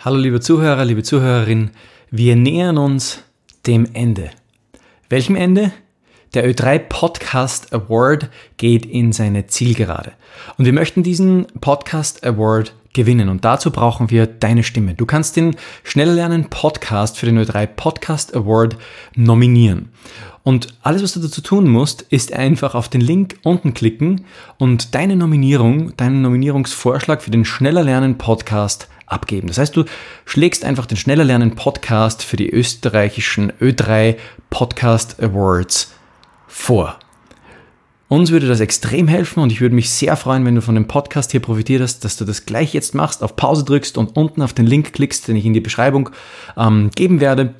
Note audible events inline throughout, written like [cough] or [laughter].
Hallo liebe Zuhörer, liebe Zuhörerin, wir nähern uns dem Ende. Welchem Ende? Der Ö3 Podcast Award geht in seine Zielgerade. Und wir möchten diesen Podcast Award gewinnen. Und dazu brauchen wir deine Stimme. Du kannst den Schneller Lernen Podcast für den Ö3 Podcast Award nominieren. Und alles, was du dazu tun musst, ist einfach auf den Link unten klicken und deine Nominierung, deinen Nominierungsvorschlag für den Schneller Lernen Podcast abgeben. Das heißt, du schlägst einfach den Schneller Lernen Podcast für die österreichischen Ö3 Podcast Awards vor. Uns würde das extrem helfen und ich würde mich sehr freuen, wenn du von dem Podcast hier profitiert hast, dass du das gleich jetzt machst, auf Pause drückst und unten auf den Link klickst, den ich in die Beschreibung ähm, geben werde.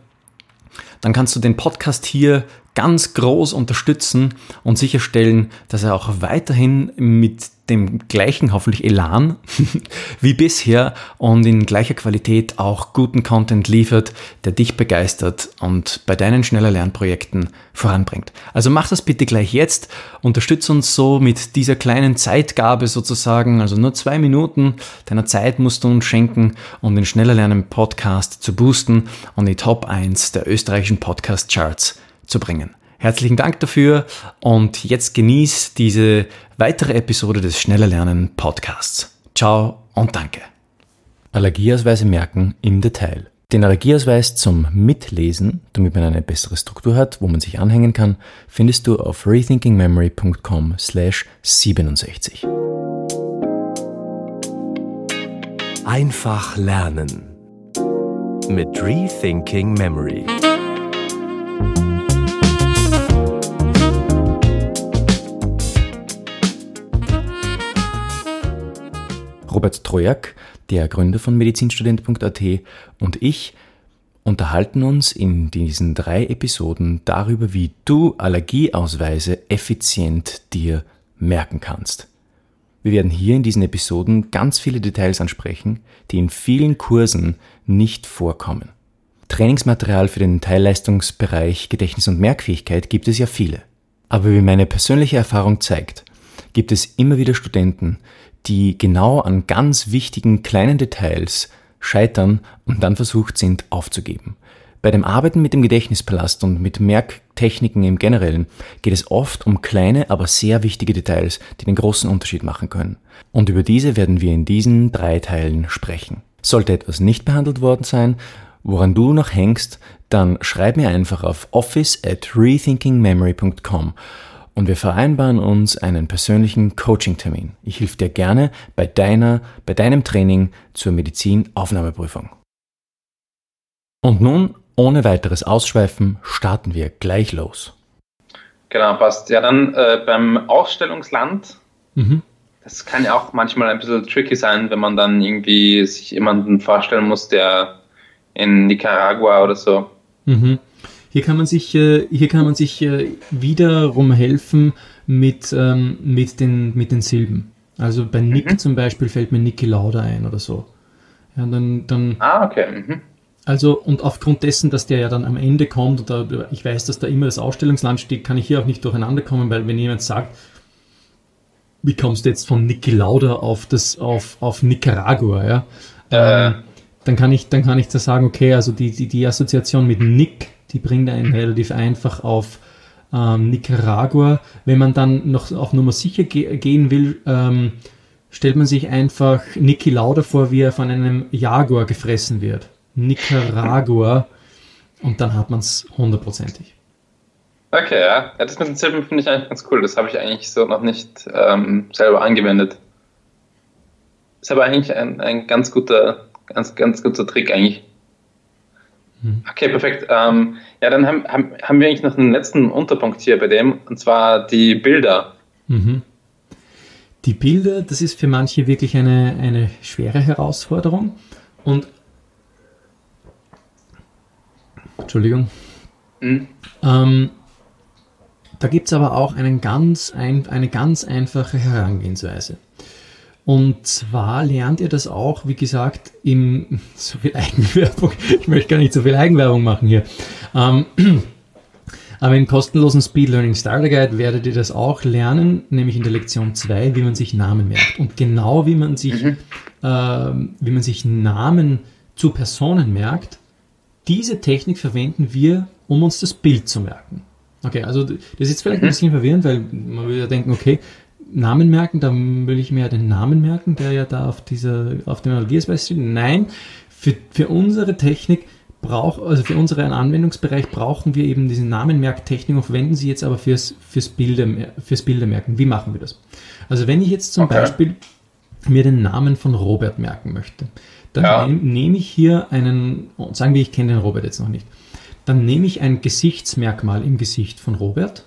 Dann kannst du den Podcast hier ganz groß unterstützen und sicherstellen, dass er auch weiterhin mit dem gleichen hoffentlich Elan [laughs] wie bisher und in gleicher Qualität auch guten Content liefert, der dich begeistert und bei deinen schneller Lernprojekten voranbringt. Also mach das bitte gleich jetzt, unterstütze uns so mit dieser kleinen Zeitgabe sozusagen, also nur zwei Minuten deiner Zeit musst du uns schenken, um den schneller Lernen Podcast zu boosten und die Top 1 der österreichischen Podcast Charts zu bringen. Herzlichen Dank dafür und jetzt genieß diese weitere Episode des Schneller Lernen Podcasts. Ciao und danke. Allergieausweise merken im Detail. Den Allergieausweis zum Mitlesen, damit man eine bessere Struktur hat, wo man sich anhängen kann, findest du auf rethinkingmemory.com slash 67. Einfach lernen mit Rethinking Memory. Robert Trojak, der Gründer von medizinstudent.at und ich unterhalten uns in diesen drei Episoden darüber, wie du Allergieausweise effizient dir merken kannst. Wir werden hier in diesen Episoden ganz viele Details ansprechen, die in vielen Kursen nicht vorkommen. Trainingsmaterial für den Teilleistungsbereich Gedächtnis und Merkfähigkeit gibt es ja viele. Aber wie meine persönliche Erfahrung zeigt, gibt es immer wieder Studenten, die genau an ganz wichtigen kleinen Details scheitern und dann versucht sind aufzugeben. Bei dem Arbeiten mit dem Gedächtnispalast und mit Merktechniken im Generellen geht es oft um kleine, aber sehr wichtige Details, die den großen Unterschied machen können. Und über diese werden wir in diesen drei Teilen sprechen. Sollte etwas nicht behandelt worden sein, woran du noch hängst, dann schreib mir einfach auf office at rethinkingmemory.com und wir vereinbaren uns einen persönlichen Coaching-Termin. Ich helfe dir gerne bei deiner, bei deinem Training zur Medizinaufnahmeprüfung. Und nun, ohne weiteres Ausschweifen, starten wir gleich los. Genau, passt. Ja, dann äh, beim Ausstellungsland. Mhm. Das kann ja auch manchmal ein bisschen tricky sein, wenn man dann irgendwie sich jemanden vorstellen muss, der in Nicaragua oder so mhm. Hier kann man sich, äh, hier kann man sich äh, wiederum helfen mit, ähm, mit, den, mit den Silben. Also bei Nick mhm. zum Beispiel fällt mir Niki Lauda ein oder so. Ja, dann, dann, ah, okay. Mhm. Also, und aufgrund dessen, dass der ja dann am Ende kommt, oder ich weiß, dass da immer das Ausstellungsland steht, kann ich hier auch nicht durcheinander kommen, weil wenn jemand sagt, wie kommst du jetzt von Niki Lauda auf das, auf, auf Nicaragua, ja? Äh. Ähm, dann kann ich, dann kann ich da sagen, okay, also die, die, die Assoziation mit Nick die bringt einen relativ einfach auf ähm, Nicaragua. Wenn man dann noch auf Nummer sicher ge gehen will, ähm, stellt man sich einfach Niki Lauda vor, wie er von einem Jaguar gefressen wird. Nicaragua. Und dann hat man es hundertprozentig. Okay, ja. ja. Das mit den Silben finde ich eigentlich ganz cool. Das habe ich eigentlich so noch nicht ähm, selber angewendet. Ist aber eigentlich ein, ein ganz guter, ganz, ganz guter Trick eigentlich. Mhm. Okay, perfekt. Ähm, ja, dann haben, haben, haben wir eigentlich noch einen letzten Unterpunkt hier bei dem, und zwar die Bilder. Mhm. Die Bilder, das ist für manche wirklich eine, eine schwere Herausforderung. Und Entschuldigung. Mhm. Ähm, da gibt es aber auch einen ganz ein, eine ganz einfache Herangehensweise. Und zwar lernt ihr das auch, wie gesagt, im [laughs] so viel Eigenwerbung. Ich möchte gar nicht so viel Eigenwerbung machen hier. Ähm, [clears throat] aber im kostenlosen Speed Learning Starter Guide werdet ihr das auch lernen, nämlich in der Lektion 2, wie man sich Namen merkt. Und genau wie man sich, mhm. äh, wie man sich Namen zu Personen merkt, diese Technik verwenden wir, um uns das Bild zu merken. Okay, also das ist jetzt vielleicht ein bisschen verwirrend, weil man würde ja denken, okay, Namen merken, dann will ich mir ja den Namen merken, der ja da auf dieser, auf dem Analogieausweis steht. Nein, für, für unsere Technik braucht, also für unseren Anwendungsbereich brauchen wir eben diese Namenmerktechnik und verwenden sie jetzt aber fürs, fürs, Bilder, fürs Bildermerken. Wie machen wir das? Also wenn ich jetzt zum okay. Beispiel mir den Namen von Robert merken möchte, dann ja. nehme nehm ich hier einen, sagen wir, ich kenne den Robert jetzt noch nicht, dann nehme ich ein Gesichtsmerkmal im Gesicht von Robert,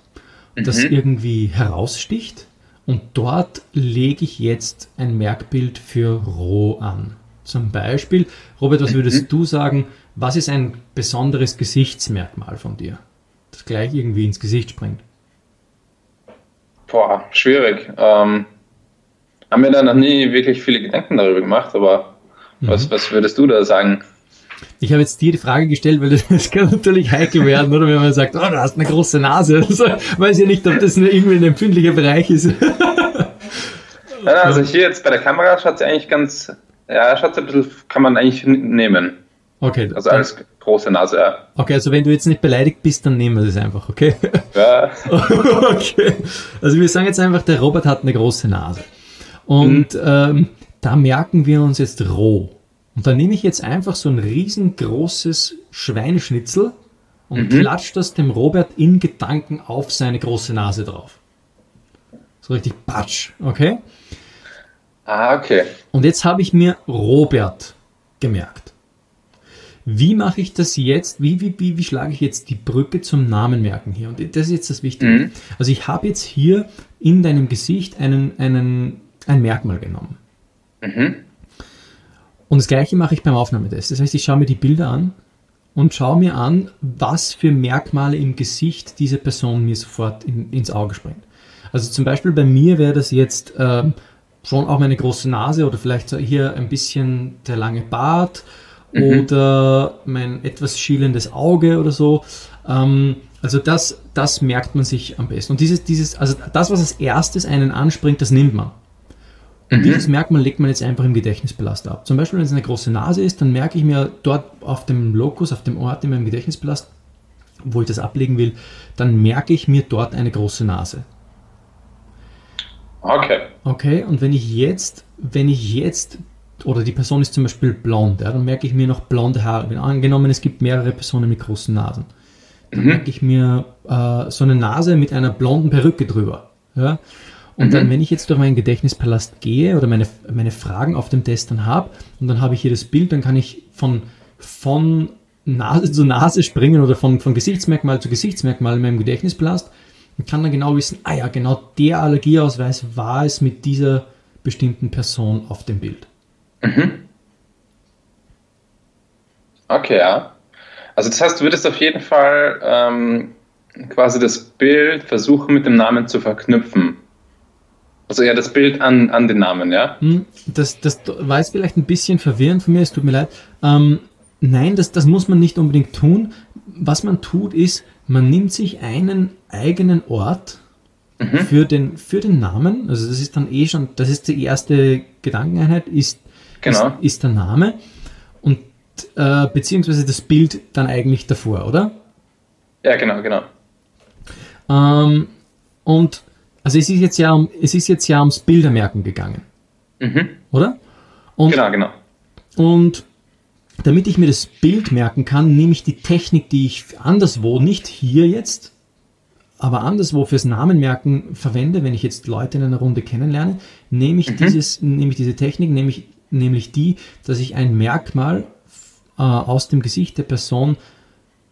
das mhm. irgendwie heraussticht und dort lege ich jetzt ein Merkbild für Roh an. Zum Beispiel, Robert, was würdest mhm. du sagen, was ist ein besonderes Gesichtsmerkmal von dir, das gleich irgendwie ins Gesicht springt? Boah, schwierig. Ähm, haben wir da noch nie wirklich viele Gedanken darüber gemacht, aber mhm. was, was würdest du da sagen? Ich habe jetzt dir die Frage gestellt, weil das, [laughs] das kann natürlich heikel werden, oder wenn man sagt, oh, du hast eine große Nase. [laughs] Also, weiß ja nicht, ob das irgendwie ein empfindlicher Bereich ist. [laughs] also hier jetzt bei der Kamera schaut es eigentlich ganz, ja, schaut ein bisschen, kann man eigentlich nehmen. Okay. Also als große Nase, ja. Okay, also wenn du jetzt nicht beleidigt bist, dann nehmen wir das einfach, okay? Ja. okay. Also wir sagen jetzt einfach, der Robert hat eine große Nase. Und mhm. ähm, da merken wir uns jetzt roh. Und dann nehme ich jetzt einfach so ein riesengroßes Schweineschnitzel und mhm. klatsche das dem Robert in Gedanken auf seine große Nase drauf. So richtig patsch, okay? Ah, okay. Und jetzt habe ich mir Robert gemerkt. Wie mache ich das jetzt? Wie, wie, wie, wie schlage ich jetzt die Brücke zum Namen merken hier? Und das ist jetzt das Wichtige. Mhm. Also ich habe jetzt hier in deinem Gesicht einen, einen, ein Merkmal genommen. Mhm. Und das gleiche mache ich beim Aufnahmetest. Das heißt, ich schaue mir die Bilder an und schaue mir an, was für Merkmale im Gesicht diese Person mir sofort in, ins Auge springt. Also zum Beispiel bei mir wäre das jetzt äh, schon auch meine große Nase oder vielleicht so hier ein bisschen der lange Bart mhm. oder mein etwas schielendes Auge oder so. Ähm, also das, das merkt man sich am besten. Und dieses, dieses, also das, was als erstes einen anspringt, das nimmt man. Und mhm. dieses Merkmal legt man jetzt einfach im Gedächtnispalast ab. Zum Beispiel, wenn es eine große Nase ist, dann merke ich mir dort auf dem Lokus, auf dem Ort in meinem Gedächtnispalast, wo ich das ablegen will, dann merke ich mir dort eine große Nase. Okay. Okay, und wenn ich jetzt, wenn ich jetzt, oder die Person ist zum Beispiel blond, ja, dann merke ich mir noch blonde Haare. Wenn angenommen, es gibt mehrere Personen mit großen Nasen, dann mhm. merke ich mir äh, so eine Nase mit einer blonden Perücke drüber. Ja? Und mhm. dann, wenn ich jetzt durch meinen Gedächtnispalast gehe oder meine, meine Fragen auf dem Test dann habe und dann habe ich hier das Bild, dann kann ich von, von Nase zu Nase springen oder von, von Gesichtsmerkmal zu Gesichtsmerkmal in meinem Gedächtnispalast und kann dann genau wissen, ah ja, genau der Allergieausweis war es mit dieser bestimmten Person auf dem Bild. Mhm. Okay, ja. Also das heißt, du würdest auf jeden Fall ähm, quasi das Bild versuchen mit dem Namen zu verknüpfen. Also ja, das Bild an, an den Namen, ja? Hm, das, das war jetzt vielleicht ein bisschen verwirrend von mir, es tut mir leid. Ähm, nein, das, das muss man nicht unbedingt tun. Was man tut, ist, man nimmt sich einen eigenen Ort mhm. für, den, für den Namen. Also das ist dann eh schon, das ist die erste Gedankeneinheit, ist, genau. ist, ist der Name und äh, beziehungsweise das Bild dann eigentlich davor, oder? Ja, genau, genau. Ähm, und also es ist jetzt ja, um, es ist jetzt ja ums Bildermerken gegangen. Mhm. Oder? Und, genau, genau. Und damit ich mir das Bild merken kann, nehme ich die Technik, die ich anderswo, nicht hier jetzt, aber anderswo fürs Namenmerken verwende, wenn ich jetzt Leute in einer Runde kennenlerne, nehme ich, mhm. dieses, nehme ich diese Technik, nämlich, nämlich die, dass ich ein Merkmal äh, aus dem Gesicht der Person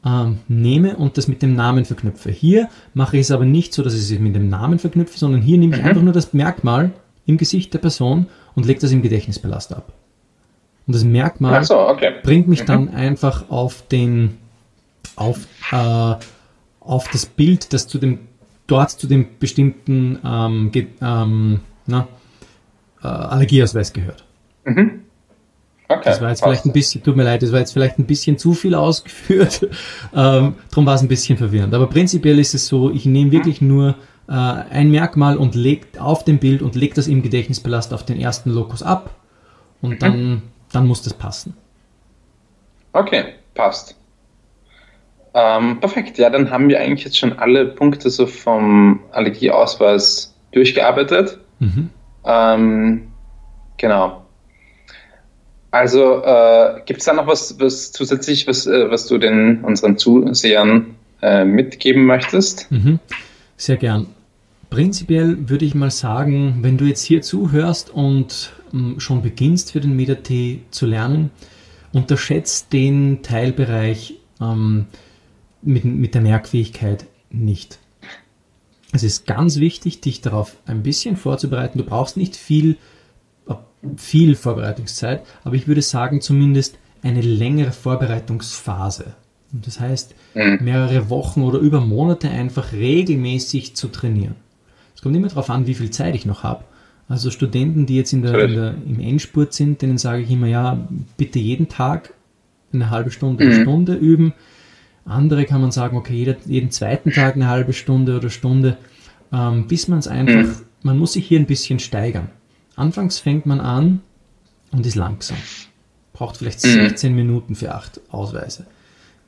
ähm, nehme und das mit dem Namen verknüpfe. Hier mache ich es aber nicht so, dass ich es mit dem Namen verknüpfe, sondern hier nehme ich mhm. einfach nur das Merkmal im Gesicht der Person und lege das im Gedächtnispalast ab. Und das Merkmal so, okay. bringt mich mhm. dann einfach auf den, auf, äh, auf das Bild, das zu dem, dort zu dem bestimmten ähm, ähm, na, äh, Allergieausweis gehört. Mhm. Okay, das war jetzt passt. vielleicht ein bisschen, tut mir leid, das war jetzt vielleicht ein bisschen zu viel ausgeführt. [laughs] ähm, darum war es ein bisschen verwirrend. Aber prinzipiell ist es so, ich nehme wirklich nur äh, ein Merkmal und lege auf dem Bild und lege das im Gedächtnispalast auf den ersten Lokus ab und mhm. dann, dann muss das passen. Okay, passt. Ähm, perfekt, ja, dann haben wir eigentlich jetzt schon alle Punkte so vom Allergieausweis durchgearbeitet. Mhm. Ähm, genau. Also äh, gibt es da noch was, was zusätzlich, was, äh, was du den unseren Zusehern äh, mitgeben möchtest? Mhm. Sehr gern. Prinzipiell würde ich mal sagen, wenn du jetzt hier zuhörst und ähm, schon beginnst für den MetaT zu lernen, unterschätzt den Teilbereich ähm, mit, mit der Merkfähigkeit nicht. Es ist ganz wichtig, dich darauf ein bisschen vorzubereiten. Du brauchst nicht viel, viel Vorbereitungszeit, aber ich würde sagen, zumindest eine längere Vorbereitungsphase. Und das heißt, mhm. mehrere Wochen oder über Monate einfach regelmäßig zu trainieren. Es kommt immer darauf an, wie viel Zeit ich noch habe. Also Studenten, die jetzt in der, in der, im Endspurt sind, denen sage ich immer, ja, bitte jeden Tag eine halbe Stunde, eine mhm. Stunde üben. Andere kann man sagen, okay, jeder, jeden zweiten Tag eine halbe Stunde oder Stunde, ähm, bis man es einfach, mhm. man muss sich hier ein bisschen steigern. Anfangs fängt man an und ist langsam. Braucht vielleicht 16 mhm. Minuten für acht Ausweise.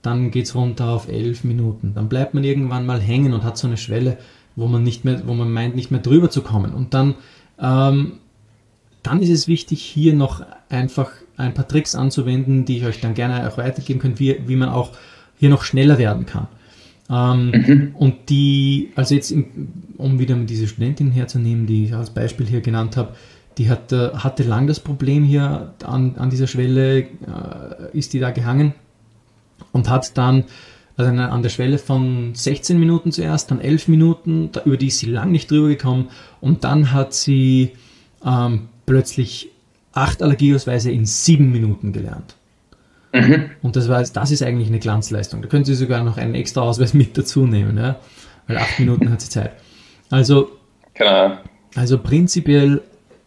Dann geht es runter auf 11 Minuten. Dann bleibt man irgendwann mal hängen und hat so eine Schwelle, wo man nicht mehr, wo man meint, nicht mehr drüber zu kommen. Und dann, ähm, dann ist es wichtig, hier noch einfach ein paar Tricks anzuwenden, die ich euch dann gerne auch weitergeben kann, wie, wie man auch hier noch schneller werden kann. Ähm, mhm. Und die, also jetzt, um wieder diese Studentin herzunehmen, die ich als Beispiel hier genannt habe, die hatte, hatte lang das Problem hier an, an dieser Schwelle, äh, ist die da gehangen und hat dann also an der Schwelle von 16 Minuten zuerst, dann 11 Minuten, da, über die ist sie lang nicht drüber gekommen und dann hat sie ähm, plötzlich acht Allergieausweise in sieben Minuten gelernt. Mhm. Und das, war, das ist eigentlich eine Glanzleistung. Da können Sie sogar noch einen extra Ausweis mit dazu nehmen, ja? weil acht Minuten hat sie Zeit. Also, also prinzipiell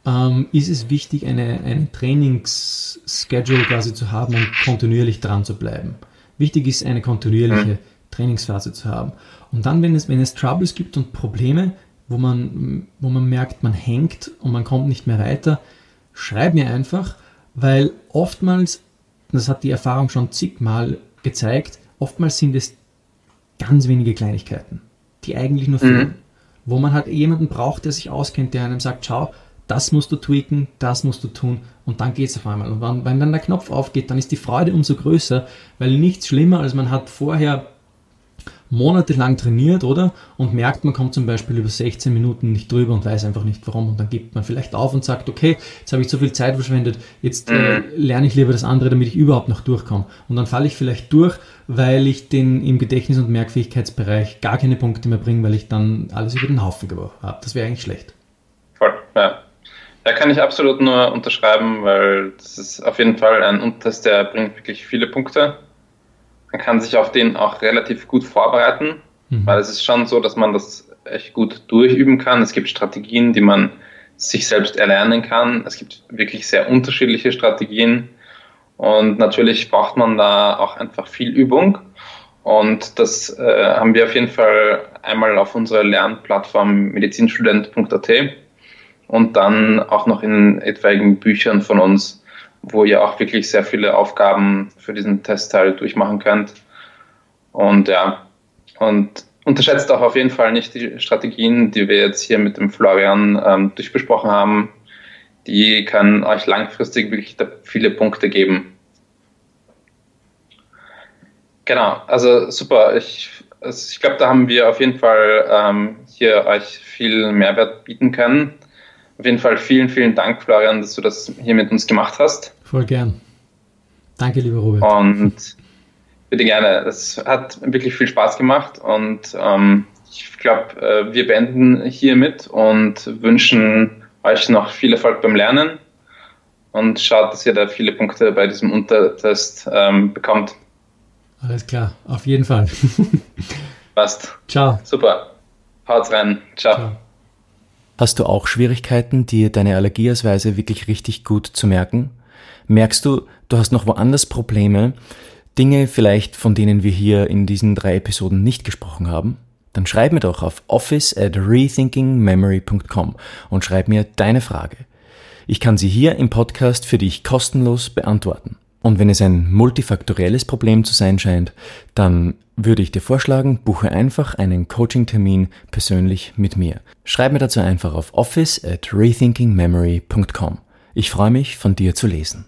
ähm, ist es wichtig, eine, eine Trainingsschedule quasi zu haben und kontinuierlich dran zu bleiben. Wichtig ist, eine kontinuierliche mhm. Trainingsphase zu haben. Und dann, wenn es, wenn es Troubles gibt und Probleme, wo man, wo man merkt, man hängt und man kommt nicht mehr weiter, schreib mir einfach, weil oftmals das hat die Erfahrung schon zigmal gezeigt, oftmals sind es ganz wenige Kleinigkeiten, die eigentlich nur fehlen. Mhm. Wo man halt jemanden braucht, der sich auskennt, der einem sagt, schau, das musst du tweaken, das musst du tun und dann geht es auf einmal. Und wenn, wenn dann der Knopf aufgeht, dann ist die Freude umso größer, weil nichts schlimmer, als man hat vorher monatelang trainiert, oder? Und merkt, man kommt zum Beispiel über 16 Minuten nicht drüber und weiß einfach nicht warum. Und dann gibt man vielleicht auf und sagt, okay, jetzt habe ich zu viel Zeit verschwendet, jetzt äh, mhm. lerne ich lieber das andere, damit ich überhaupt noch durchkomme. Und dann falle ich vielleicht durch, weil ich den im Gedächtnis- und Merkfähigkeitsbereich gar keine Punkte mehr bringe, weil ich dann alles über den Haufen geworfen habe. Das wäre eigentlich schlecht. Voll, ja. Da kann ich absolut nur unterschreiben, weil das ist auf jeden Fall ein Untertest, der bringt wirklich viele Punkte man kann sich auf den auch relativ gut vorbereiten, mhm. weil es ist schon so, dass man das echt gut durchüben kann. Es gibt Strategien, die man sich selbst erlernen kann. Es gibt wirklich sehr unterschiedliche Strategien und natürlich braucht man da auch einfach viel Übung. Und das äh, haben wir auf jeden Fall einmal auf unserer Lernplattform medizinstudent.at und dann auch noch in etwaigen Büchern von uns wo ihr auch wirklich sehr viele Aufgaben für diesen Testteil durchmachen könnt. Und ja, und unterschätzt auch auf jeden Fall nicht die Strategien, die wir jetzt hier mit dem Florian ähm, durchbesprochen haben. Die können euch langfristig wirklich viele Punkte geben. Genau, also super. Ich, also ich glaube, da haben wir auf jeden Fall ähm, hier euch viel Mehrwert bieten können. Auf jeden Fall vielen, vielen Dank, Florian, dass du das hier mit uns gemacht hast. Voll gern. Danke, lieber Robert. Und bitte gerne. Es hat wirklich viel Spaß gemacht und ähm, ich glaube, äh, wir beenden hiermit und wünschen euch noch viel Erfolg beim Lernen und schaut, dass ihr da viele Punkte bei diesem Untertest ähm, bekommt. Alles klar, auf jeden Fall. [laughs] Passt. Ciao. Super. Haut's rein. Ciao. Ciao. Hast du auch Schwierigkeiten, dir deine Allergieausweise wirklich richtig gut zu merken? Merkst du, du hast noch woanders Probleme, Dinge vielleicht, von denen wir hier in diesen drei Episoden nicht gesprochen haben? Dann schreib mir doch auf office at rethinkingmemory.com und schreib mir deine Frage. Ich kann sie hier im Podcast für dich kostenlos beantworten. Und wenn es ein multifaktorielles Problem zu sein scheint, dann würde ich dir vorschlagen, buche einfach einen Coaching-Termin persönlich mit mir. Schreib mir dazu einfach auf office at rethinkingmemory.com. Ich freue mich, von dir zu lesen.